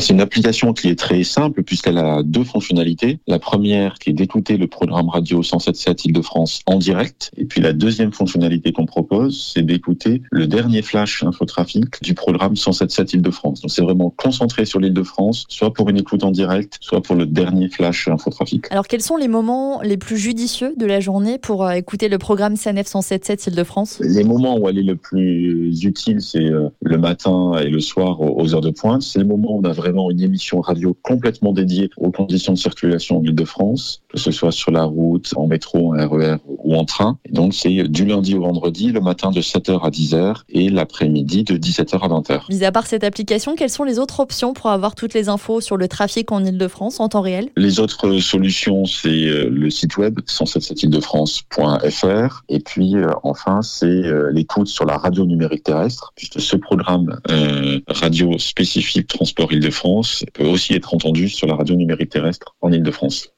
C'est une application qui est très simple puisqu'elle a deux fonctionnalités. La première qui est d'écouter le programme radio 107.7 Île-de-France en direct. Et puis la deuxième fonctionnalité qu'on propose, c'est d'écouter le dernier flash infotrafic du programme 107.7 Île-de-France. Donc c'est vraiment concentré sur l'Île-de-France, soit pour une écoute en direct, soit pour le dernier flash infotrafic. Alors quels sont les moments les plus judicieux de la journée pour euh, écouter le programme CNF 107.7 Île-de-France? Les moments où elle est le plus utile, c'est euh, le matin et le soir aux heures de pointe. C'est le moment où on a vraiment une émission radio complètement dédiée aux conditions de circulation en Île-de-France, que ce soit sur la route, en métro, en RER e ou en train. Et donc c'est du lundi au vendredi, le matin de 7h à 10h et l'après-midi de 17h à 20h. Mis à part cette application, quelles sont les autres options pour avoir toutes les infos sur le trafic en Île-de-France en temps réel? Les autres solutions, c'est euh, le site web 177île-de-France.fr et puis euh, enfin c'est euh, l'écoute sur la radio numérique terrestre puisque ce programme radio spécifique transport Île-de-France peut aussi être entendu sur la radio numérique terrestre en Île-de-France.